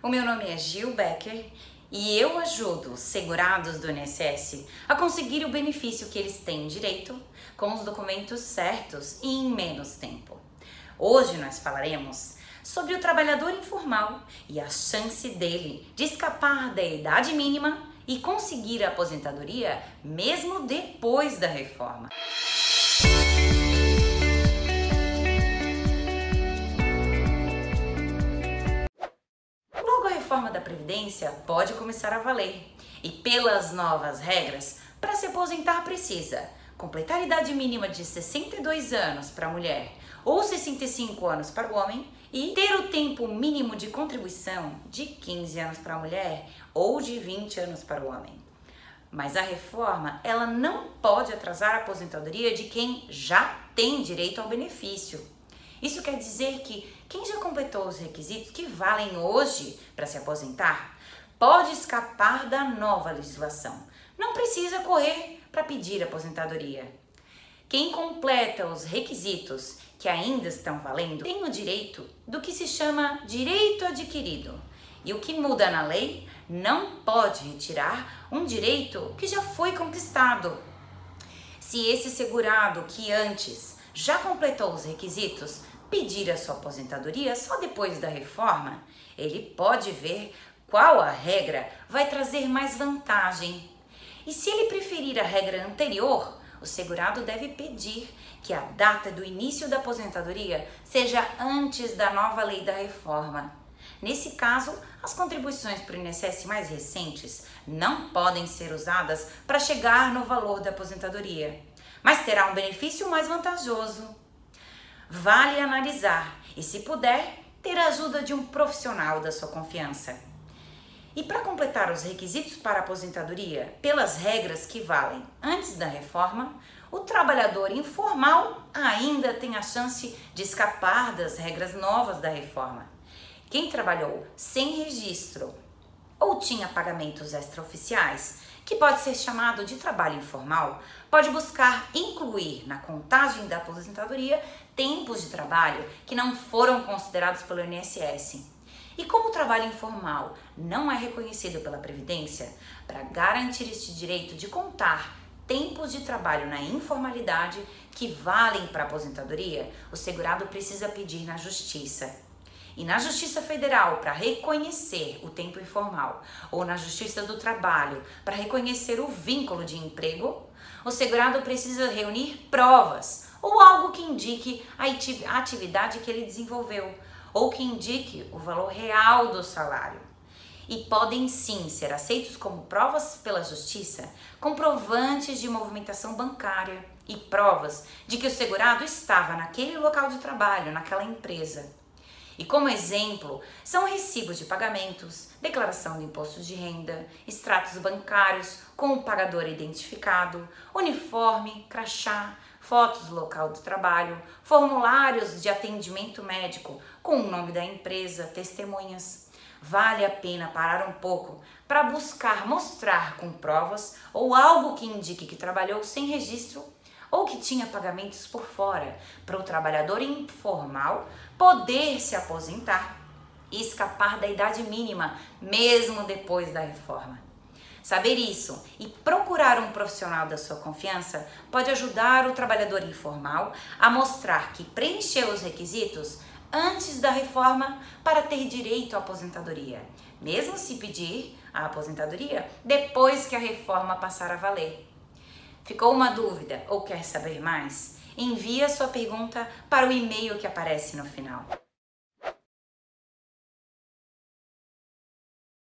O meu nome é Gil Becker e eu ajudo os segurados do INSS a conseguir o benefício que eles têm direito com os documentos certos e em menos tempo. Hoje nós falaremos sobre o trabalhador informal e a chance dele de escapar da idade mínima e conseguir a aposentadoria mesmo depois da reforma. Previdência pode começar a valer. E pelas novas regras, para se aposentar precisa completar a idade mínima de 62 anos para a mulher ou 65 anos para o homem e ter o tempo mínimo de contribuição de 15 anos para a mulher ou de 20 anos para o homem. Mas a reforma, ela não pode atrasar a aposentadoria de quem já tem direito ao benefício. Isso quer dizer que quem já completou os requisitos que valem hoje para se aposentar pode escapar da nova legislação. Não precisa correr para pedir aposentadoria. Quem completa os requisitos que ainda estão valendo tem o direito do que se chama direito adquirido. E o que muda na lei não pode retirar um direito que já foi conquistado. Se esse segurado que antes já completou os requisitos pedir a sua aposentadoria só depois da reforma, ele pode ver qual a regra vai trazer mais vantagem. E se ele preferir a regra anterior, o segurado deve pedir que a data do início da aposentadoria seja antes da nova lei da reforma. Nesse caso, as contribuições para o INSS mais recentes não podem ser usadas para chegar no valor da aposentadoria, mas terá um benefício mais vantajoso vale analisar e, se puder, ter a ajuda de um profissional da sua confiança. E para completar os requisitos para aposentadoria, pelas regras que valem antes da reforma, o trabalhador informal ainda tem a chance de escapar das regras novas da reforma. Quem trabalhou sem registro ou tinha pagamentos extraoficiais, que pode ser chamado de trabalho informal, pode buscar incluir na contagem da aposentadoria tempos de trabalho que não foram considerados pelo INSS. E como o trabalho informal não é reconhecido pela Previdência, para garantir este direito de contar tempos de trabalho na informalidade que valem para a aposentadoria, o segurado precisa pedir na Justiça. E na Justiça Federal para reconhecer o tempo informal ou na Justiça do Trabalho para reconhecer o vínculo de emprego, o segurado precisa reunir provas ou algo que indique a atividade que ele desenvolveu ou que indique o valor real do salário. E podem sim ser aceitos como provas pela justiça comprovantes de movimentação bancária e provas de que o segurado estava naquele local de trabalho, naquela empresa. E como exemplo, são recibos de pagamentos, declaração de impostos de renda, extratos bancários com o pagador identificado, uniforme, crachá, fotos do local do trabalho, formulários de atendimento médico com o nome da empresa, testemunhas. Vale a pena parar um pouco para buscar mostrar com provas ou algo que indique que trabalhou sem registro ou que tinha pagamentos por fora, para o trabalhador informal poder se aposentar e escapar da idade mínima, mesmo depois da reforma. Saber isso e procurar um profissional da sua confiança pode ajudar o trabalhador informal a mostrar que preencheu os requisitos antes da reforma para ter direito à aposentadoria, mesmo se pedir a aposentadoria depois que a reforma passar a valer. Ficou uma dúvida ou quer saber mais? Envie a sua pergunta para o e-mail que aparece no final.